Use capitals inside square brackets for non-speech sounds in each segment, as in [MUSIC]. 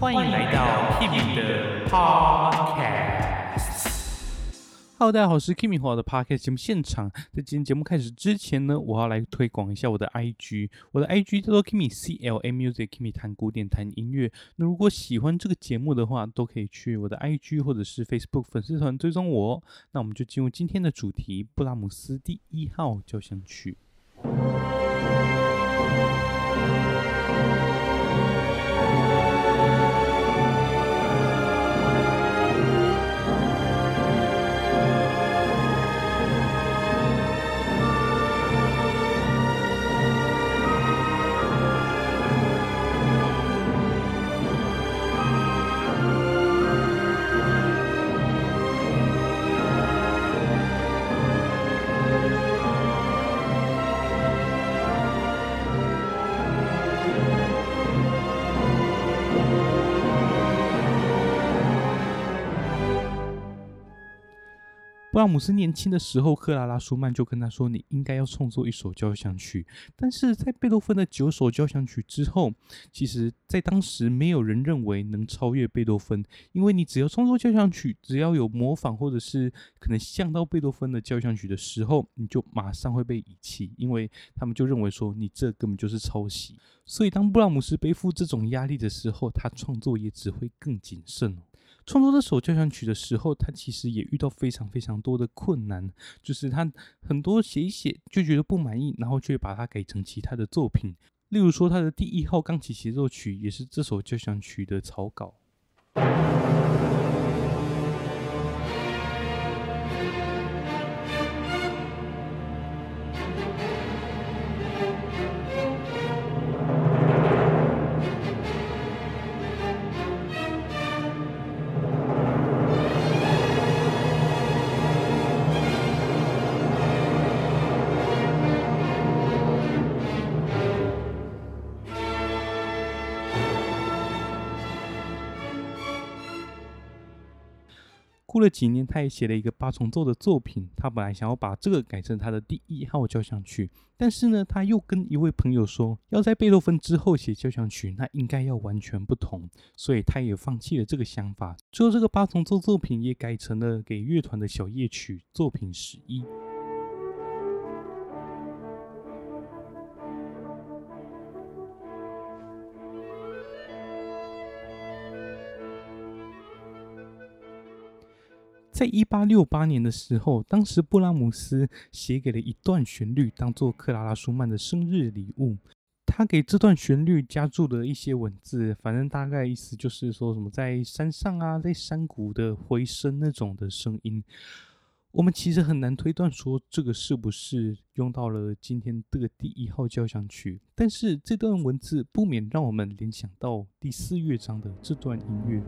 欢迎来到 Kimi 的 Podcast。Hello，大家好，我是 Kimi 我的 Podcast 节目现场。在今天节目开始之前呢，我要来推广一下我的 IG。我的 IG 叫做 Kimi C L A Music，Kimi 弹古典弹音乐。那如果喜欢这个节目的话，都可以去我的 IG 或者是 Facebook 粉丝团追踪我。那我们就进入今天的主题：布拉姆斯第一号交响曲。布拉姆斯年轻的时候，克拉拉·舒曼就跟他说：“你应该要创作一首交响曲。”但是在贝多芬的九首交响曲之后，其实，在当时没有人认为能超越贝多芬，因为你只要创作交响曲，只要有模仿或者是可能像到贝多芬的交响曲的时候，你就马上会被遗弃，因为他们就认为说你这根本就是抄袭。所以，当布拉姆斯背负这种压力的时候，他创作也只会更谨慎。创作这首交响曲的时候，他其实也遇到非常非常多的困难，就是他很多写一写就觉得不满意，然后却把它改成其他的作品。例如说，他的第一号钢琴协奏曲也是这首交响曲的草稿。过了几年，他也写了一个八重奏的作品。他本来想要把这个改成他的第一号交响曲，但是呢，他又跟一位朋友说，要在贝多芬之后写交响曲，那应该要完全不同，所以他也放弃了这个想法。最后，这个八重奏作品也改成了给乐团的小夜曲作品十一。在一八六八年的时候，当时布拉姆斯写给了一段旋律，当做克拉拉舒曼的生日礼物。他给这段旋律加注了一些文字，反正大概意思就是说什么在山上啊，在山谷的回声那种的声音。我们其实很难推断说这个是不是用到了今天的第一号交响曲，但是这段文字不免让我们联想到第四乐章的这段音乐。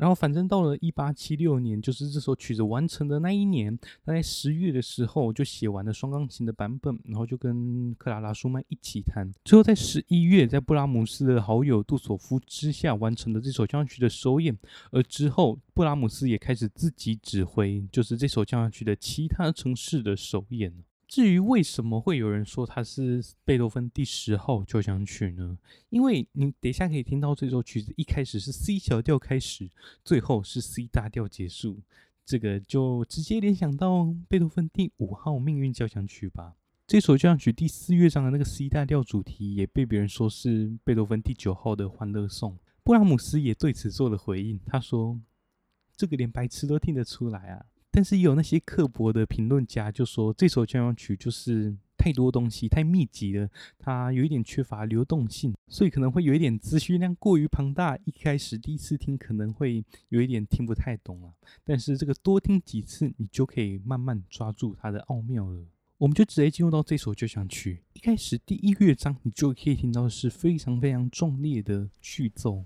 然后，反正到了一八七六年，就是这首曲子完成的那一年，他在十月的时候就写完了双钢琴的版本，然后就跟克拉拉舒曼一起弹。最后在十一月，在布拉姆斯的好友杜索夫之下完成了这首交响曲的首演。而之后，布拉姆斯也开始自己指挥，就是这首交响曲的其他城市的首演。至于为什么会有人说它是贝多芬第十号交响曲呢？因为你等一下可以听到这首曲子一开始是 C 小调开始，最后是 C 大调结束，这个就直接联想到贝多芬第五号命运交响曲吧。这首交响曲第四乐章的那个 C 大调主题也被别人说是贝多芬第九号的欢乐颂。布拉姆斯也对此做了回应，他说：“这个连白痴都听得出来啊。”但是也有那些刻薄的评论家就说，这首交响曲就是太多东西，太密集了，它有一点缺乏流动性，所以可能会有一点资讯量过于庞大。一开始第一次听可能会有一点听不太懂啊，但是这个多听几次，你就可以慢慢抓住它的奥妙了。我们就直接进入到这首交响曲，一开始第一乐章，你就可以听到是非常非常壮烈的序奏。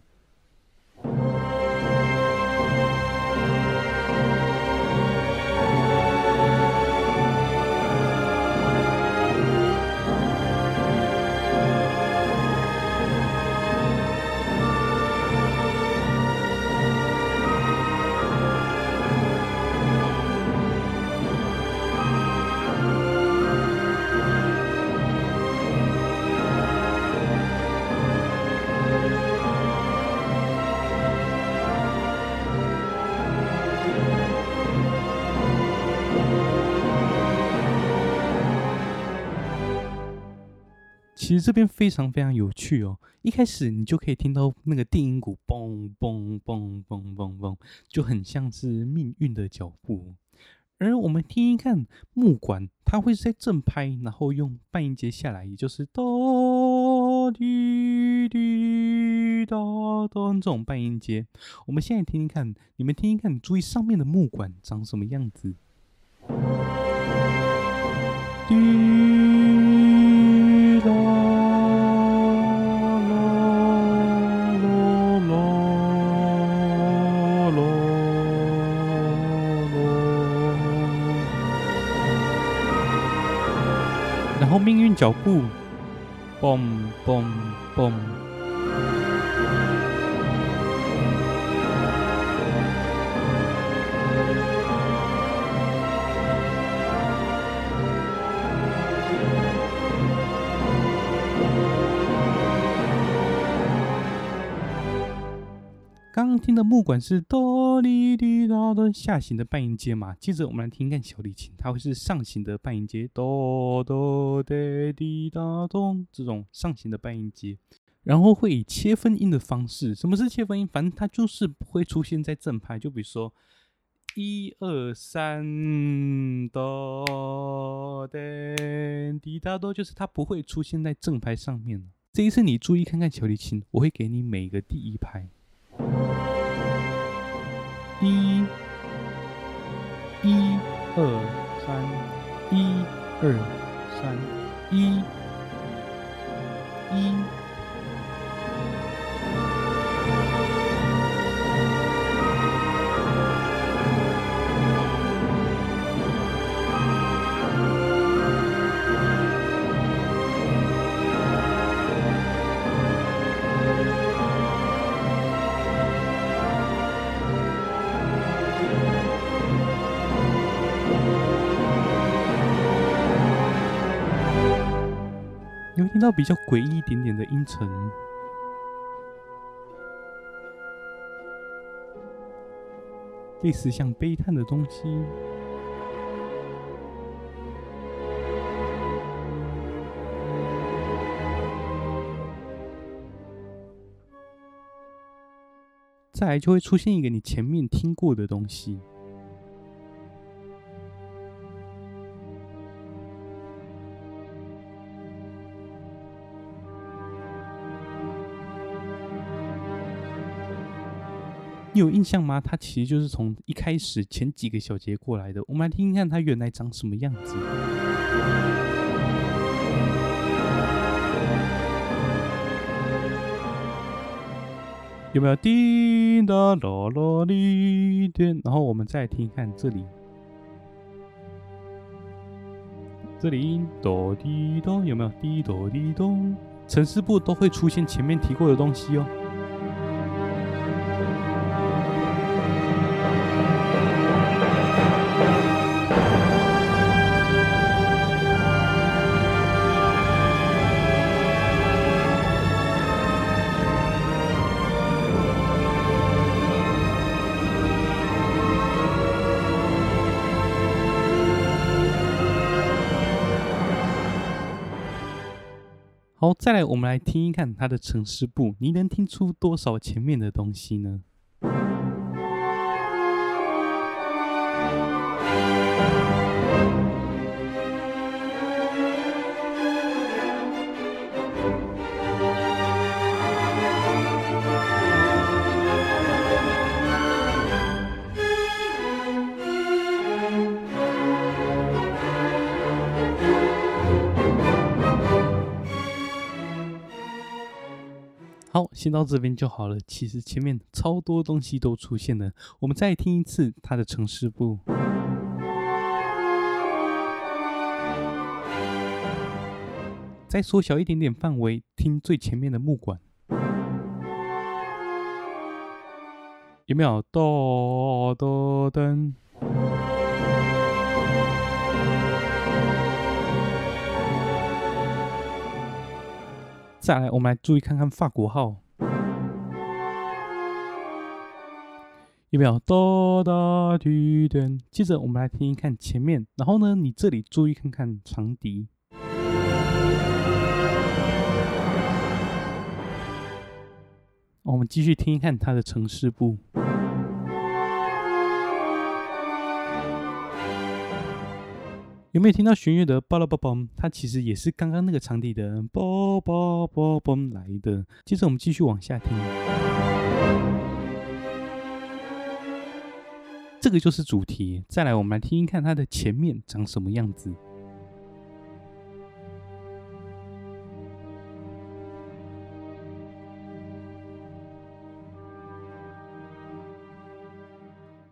其实这边非常非常有趣哦。一开始你就可以听到那个定音鼓，嘣嘣嘣嘣嘣嘣，就很像是命运的脚步。而我们听一看木管，它会是在正拍，然后用半音阶下来，也就是哆滴滴哒哒这种半音阶。我们现在听听看，你们听听看，注意上面的木管长什么样子。脚步，嘣嘣嘣。刚刚听的木管是哆滴答的下行的半音阶嘛？接着我们来听看小提琴，它会是上行的半音阶，哆哆哒滴答咚这种上行的半音阶，然后会以切分音的方式。什么是切分音？反正它就是不会出现在正拍。就比如说一二三哆哒滴答哆，就是它不会出现在正拍上面。这一次你注意看看小提琴，我会给你每个第一拍。一二三，一二听到比较诡异一点点的音程，类似像悲叹的东西。再来就会出现一个你前面听过的东西。你有印象吗？它其实就是从一开始前几个小节过来的。我们来听听看它原来长什么样子。有没有滴答啦啦滴？然后我们再听看这里，这里哆滴哆有没有滴哆滴哆？城市部都会出现前面提过的东西哦。再来，我们来听一看它的城市部，你能听出多少前面的东西呢？好，先到这边就好了。其实前面超多东西都出现了，我们再听一次它的城市部。再缩小一点点范围，听最前面的木管，有没有？哆哆噔。再来我们来注意看看法国号。有没有？哆哆滴滴接着我们来听一看前面然后呢你这里注意看看长笛。我们继续听一看它的城市部。有没有听到弦乐的巴拉巴嘣？它其实也是刚刚那个场地的啵啵啵嘣来的。接着我们继续往下听，这个就是主题。再来，我们来听听看它的前面长什么样子。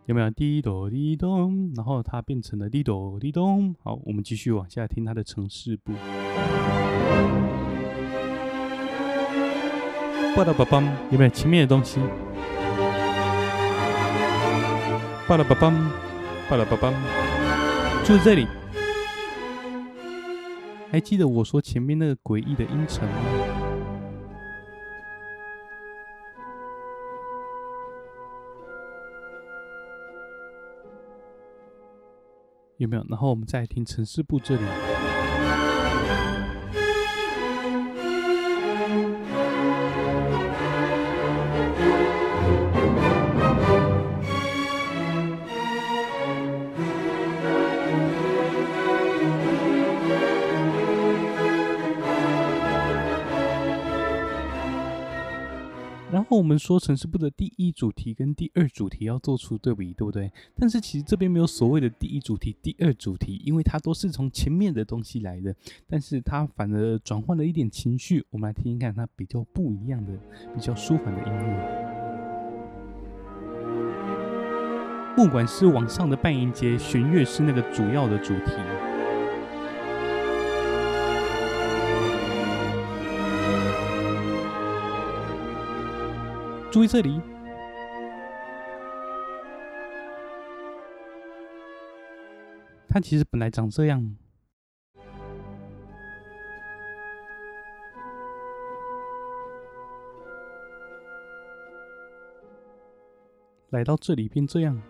有没有滴哆滴咚？然后它变成了滴哆滴咚。好，我们继续往下听它的城市部。巴拉巴梆，有没有前面的东西？巴拉巴梆，巴拉巴梆，就是这里。还记得我说前面那个诡异的音程吗？有没有？然后我们再听城市部这里。我们说城市部的第一主题跟第二主题要做出对比，对不对？但是其实这边没有所谓的第一主题、第二主题，因为它都是从前面的东西来的。但是它反而转换了一点情绪，我们来听听看它比较不一样的、比较舒缓的音乐。不管是往上的半音阶，弦乐是那个主要的主题。注意这里，他其实本来长这样，来到这里变这样。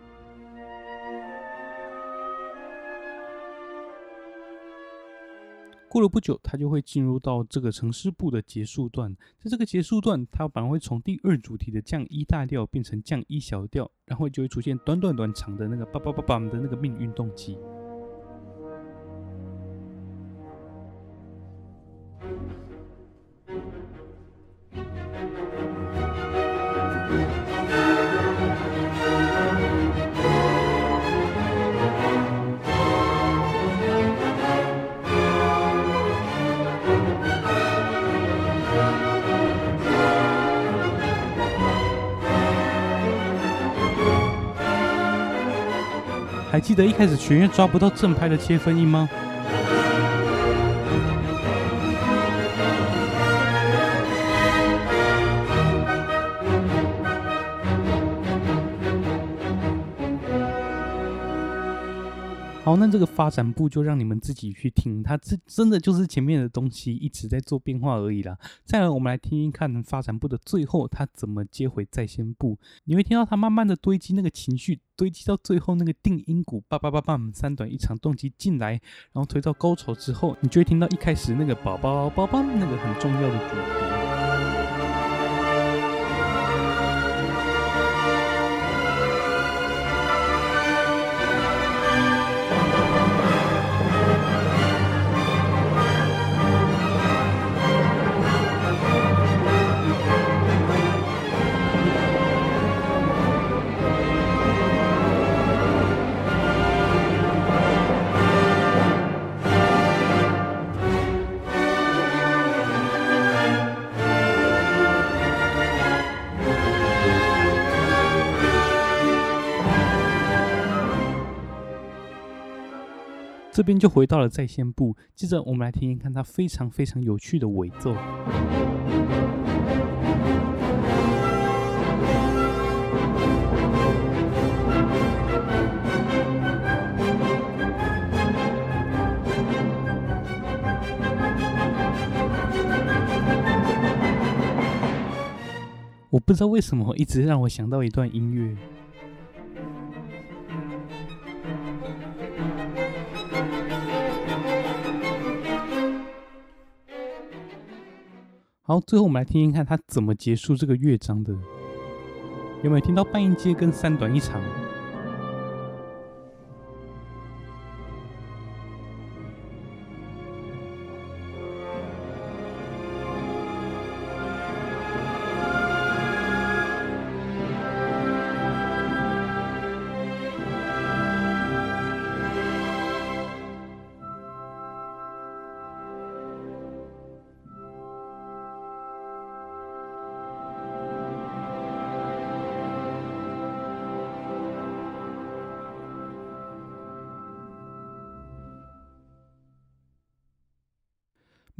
过了不久，它就会进入到这个城市部的结束段。在这个结束段，它反而会从第二主题的降一大调变成降一小调，然后就会出现短短短长的那个叭叭叭叭的那个命运动机。记得一开始学院抓不到正拍的切分音吗？那这个发展部就让你们自己去听，它这真的就是前面的东西一直在做变化而已啦。再来，我们来听听看发展部的最后，它怎么接回再现部。你会听到它慢慢的堆积那个情绪，堆积到最后那个定音鼓，叭叭叭叭，三短一长动机进来，然后推到高潮之后，你就会听到一开始那个宝宝宝宝那个很重要的主题。这边就回到了在线部，接着我们来听听看它非常非常有趣的尾奏。我不知道为什么一直让我想到一段音乐。好，最后我们来听听看他怎么结束这个乐章的。有没有听到半音阶跟三短一长？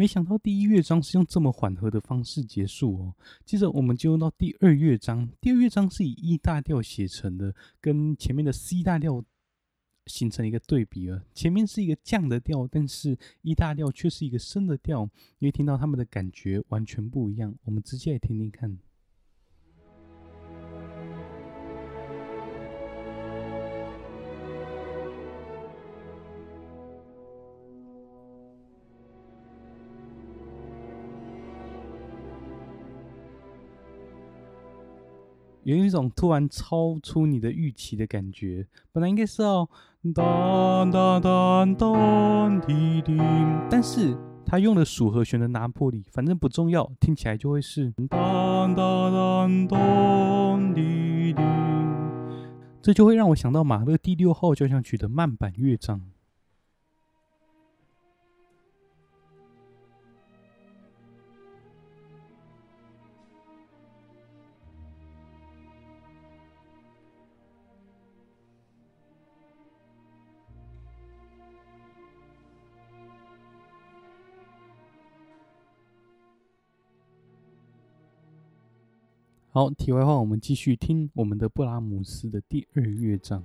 没想到第一乐章是用这么缓和的方式结束哦。接着我们进入到第二乐章，第二乐章是以 E 大调写成的，跟前面的 C 大调形成一个对比了。前面是一个降的调，但是 E 大调却是一个升的调，你会听到他们的感觉完全不一样。我们直接来听听看。有一种突然超出你的预期的感觉，本来应该是要当当当当滴滴，但是他用了属和弦的拿破里，反正不重要，听起来就会是当当当当滴滴，这就会让我想到马勒第六号交响曲的慢板乐章。好，题外话，我们继续听我们的布拉姆斯的第二乐章。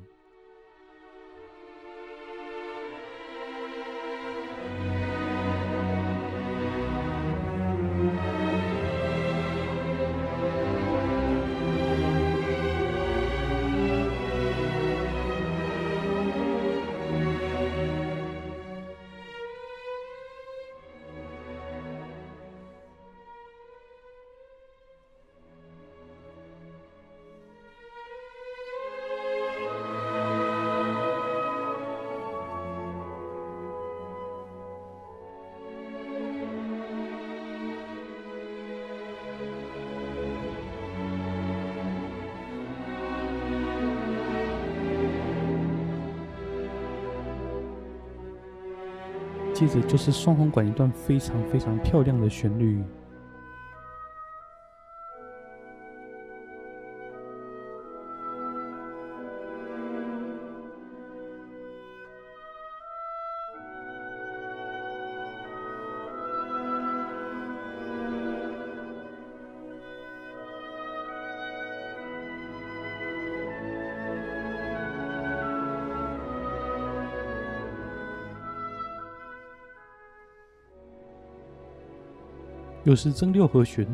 接着就是双簧管一段非常非常漂亮的旋律。又是增六和弦，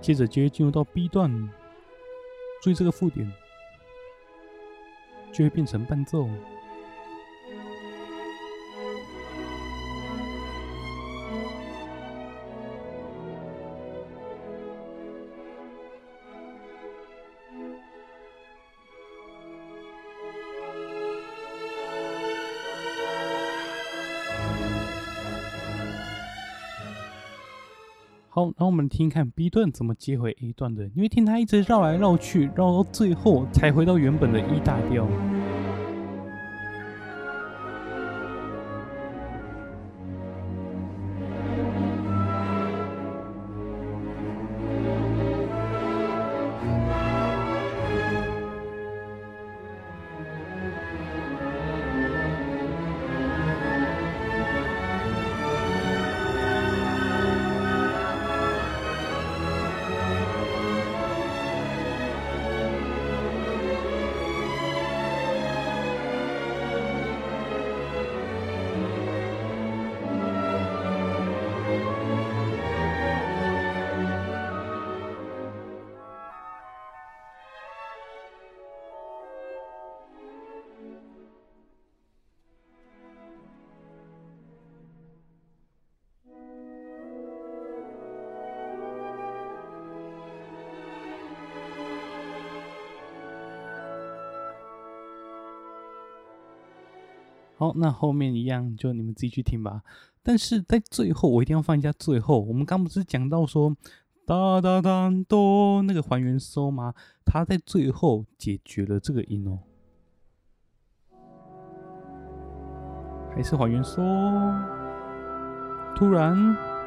接着就会进入到 B 段，注意这个附点，就会变成伴奏。好，然后我们听听看 B 段怎么接回 A 段的，因为听它一直绕来绕去，绕到最后才回到原本的 E 大调。好，那后面一样就你们自己去听吧。但是在最后，我一定要放一下最后。我们刚不是讲到说哒哒哒哆那个还原收吗？他在最后解决了这个音哦，还是还原收，突然。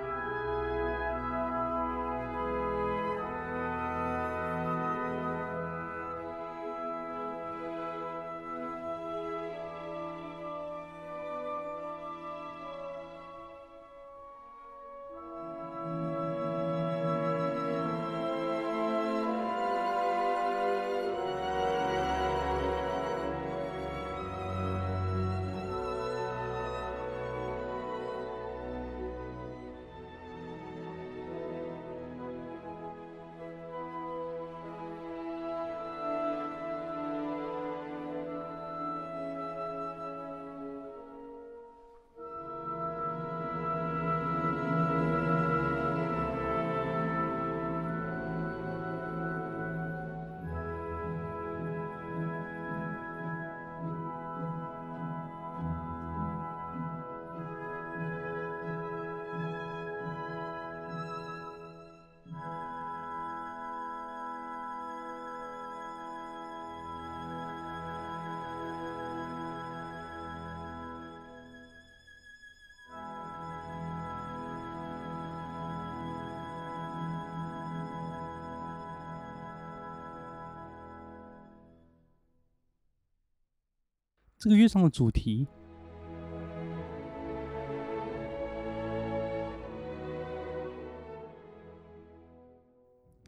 这个乐章的主题，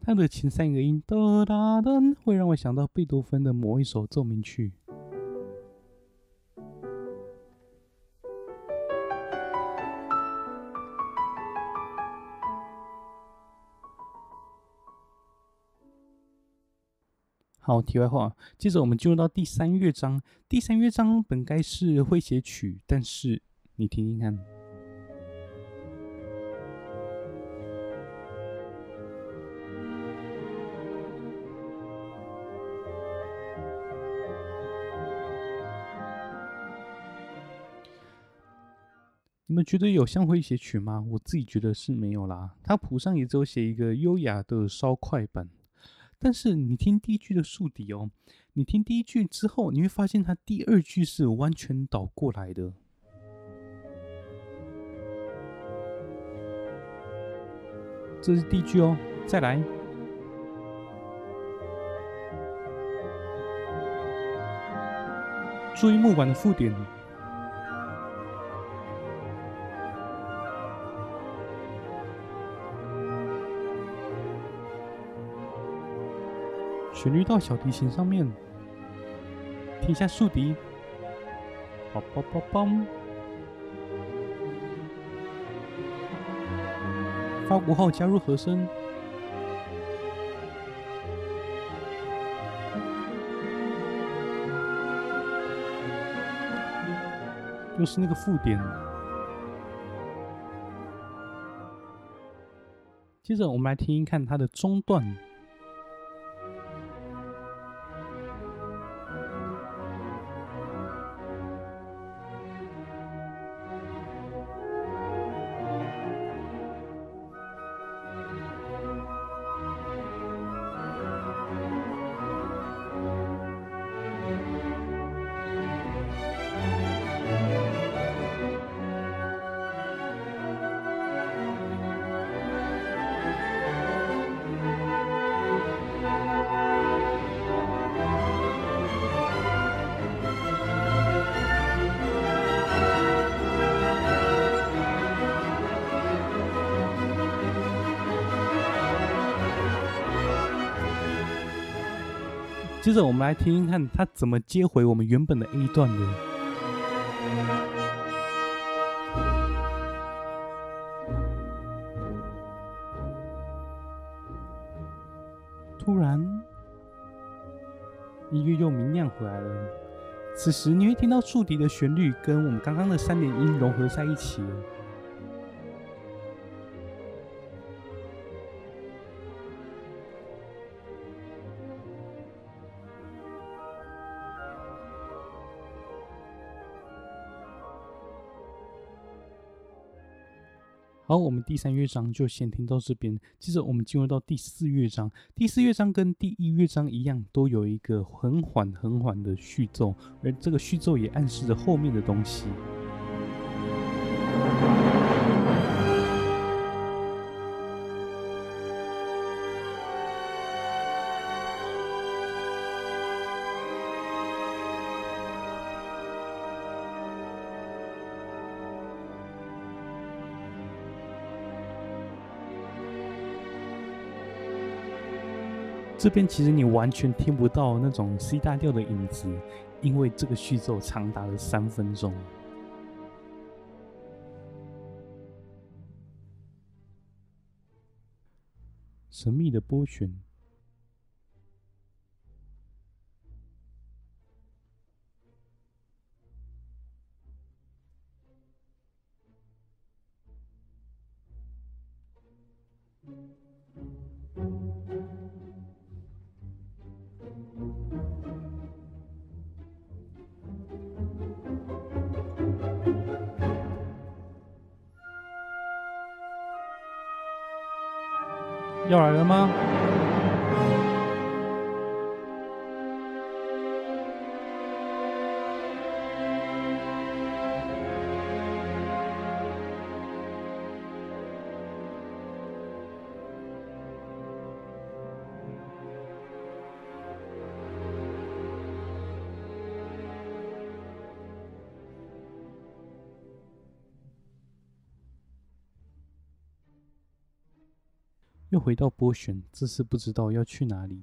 它的前三个音哒哒哒，会让我想到贝多芬的某一首奏鸣曲。好，题外话，接着我们进入到第三乐章。第三乐章本该是诙谐曲，但是你听听看，你们觉得有像诙谐曲吗？我自己觉得是没有啦。它谱上也只有写一个优雅的稍快板。但是你听第一句的竖笛哦，你听第一句之后，你会发现它第二句是完全倒过来的。这是第一句哦，再来，注意木板的附点。旋律到小提琴上面，听一下竖笛，梆梆梆梆，发鼓号加入和声，又是那个附点。接着我们来听一看它的中段。接着我们来听听看，他怎么接回我们原本的 A 段的。突然，音乐又明亮回来了。此时你会听到竖笛的旋律跟我们刚刚的三连音融合在一起。好，我们第三乐章就先听到这边。接着我们进入到第四乐章。第四乐章跟第一乐章一样，都有一个很缓很缓的序奏，而这个序奏也暗示着后面的东西。这边其实你完全听不到那种 C 大调的影子，因为这个序奏长达了三分钟。神秘的波旋。又回到波弦，这次不知道要去哪里。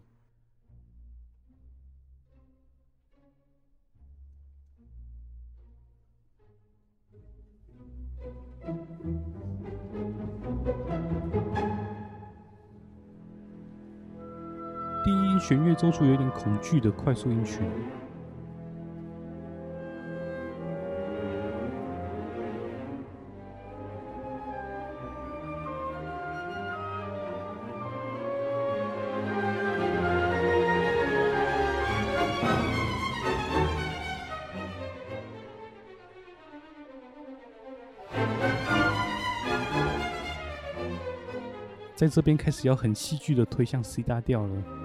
第一弦乐奏出有点恐惧的快速音群。在这边开始要很戏剧的推向 C 大调了。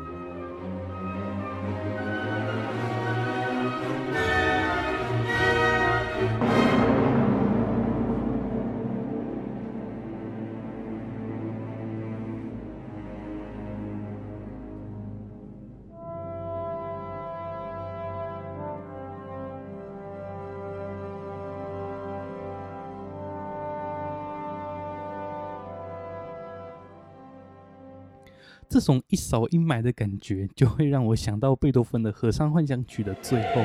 这种一扫阴霾的感觉，就会让我想到贝多芬的《合唱幻想曲》的最后。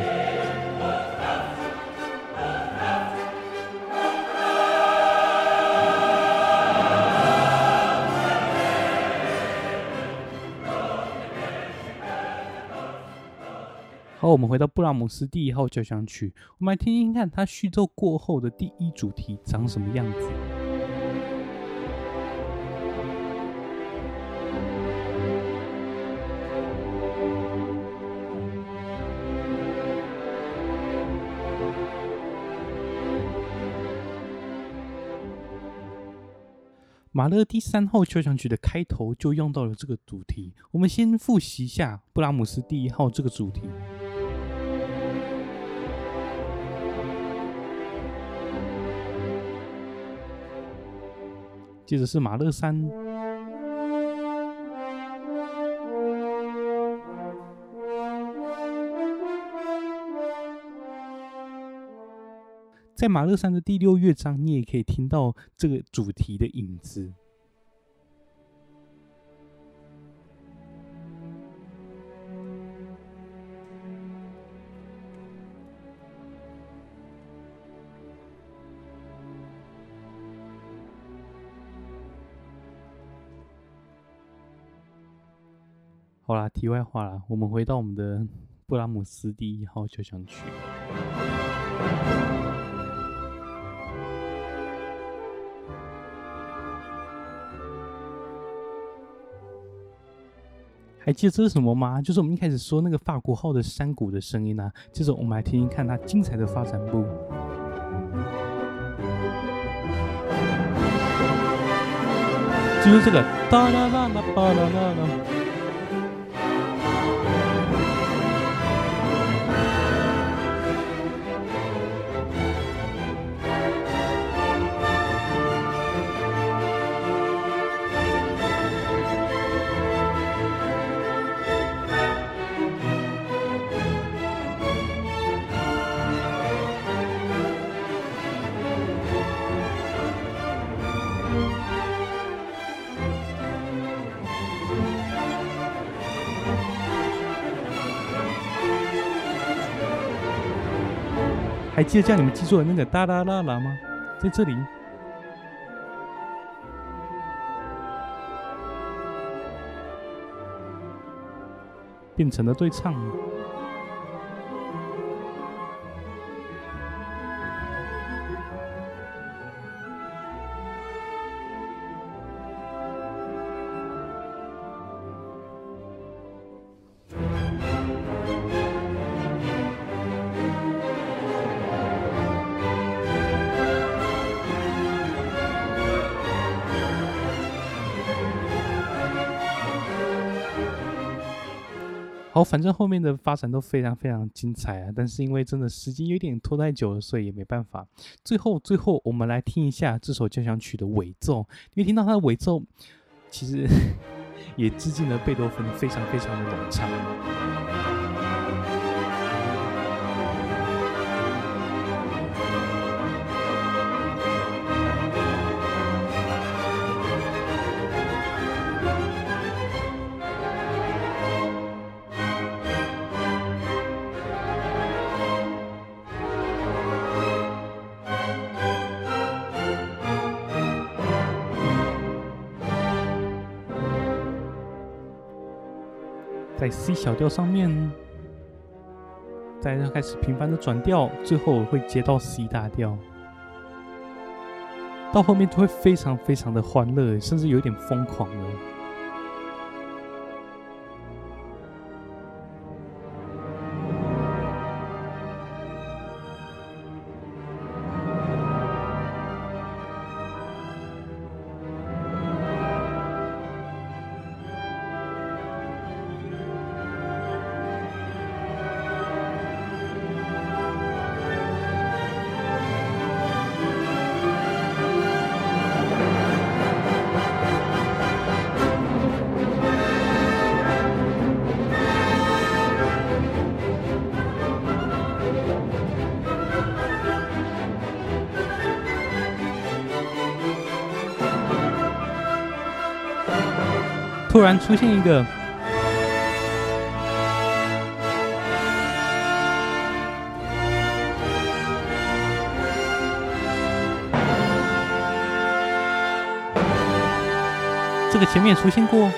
好，我们回到布拉姆斯第一号交响曲，我们来听听看它序奏过后的第一主题长什么样子。马勒第三号交响曲的开头就用到了这个主题。我们先复习一下布拉姆斯第一号这个主题。接着是马勒三，在马勒三的第六乐章，你也可以听到这个主题的影子。好啦，题外话啦，我们回到我们的布拉姆斯第一号交响曲。还记得这是什么吗？就是我们一开始说那个法国号的山谷的声音啊。接着我们来听听看它精彩的发展部。就是这个哒啦啦啦哒啦啦啦。还记得叫你们记住的那个哒啦啦啦吗？在这里变成了对唱。反正后面的发展都非常非常精彩啊！但是因为真的时间有点拖太久了，所以也没办法。最后，最后我们来听一下这首交响曲的尾奏。因为听到它的尾奏，其实 [LAUGHS] 也致敬了贝多芬，非常非常的冗长。在 C 小调上面，再开始频繁的转调，最后会接到 C 大调，到后面就会非常非常的欢乐，甚至有点疯狂了。出现一个，这个前面出现过。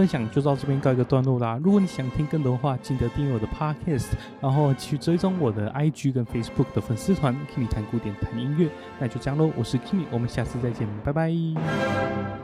分享就到这边告一个段落啦。如果你想听更多的话，记得订阅我的 Podcast，然后去追踪我的 IG 跟 Facebook 的粉丝团 Kimi 谈古典谈音乐。那就这样喽，我是 Kimi，我们下次再见，拜拜。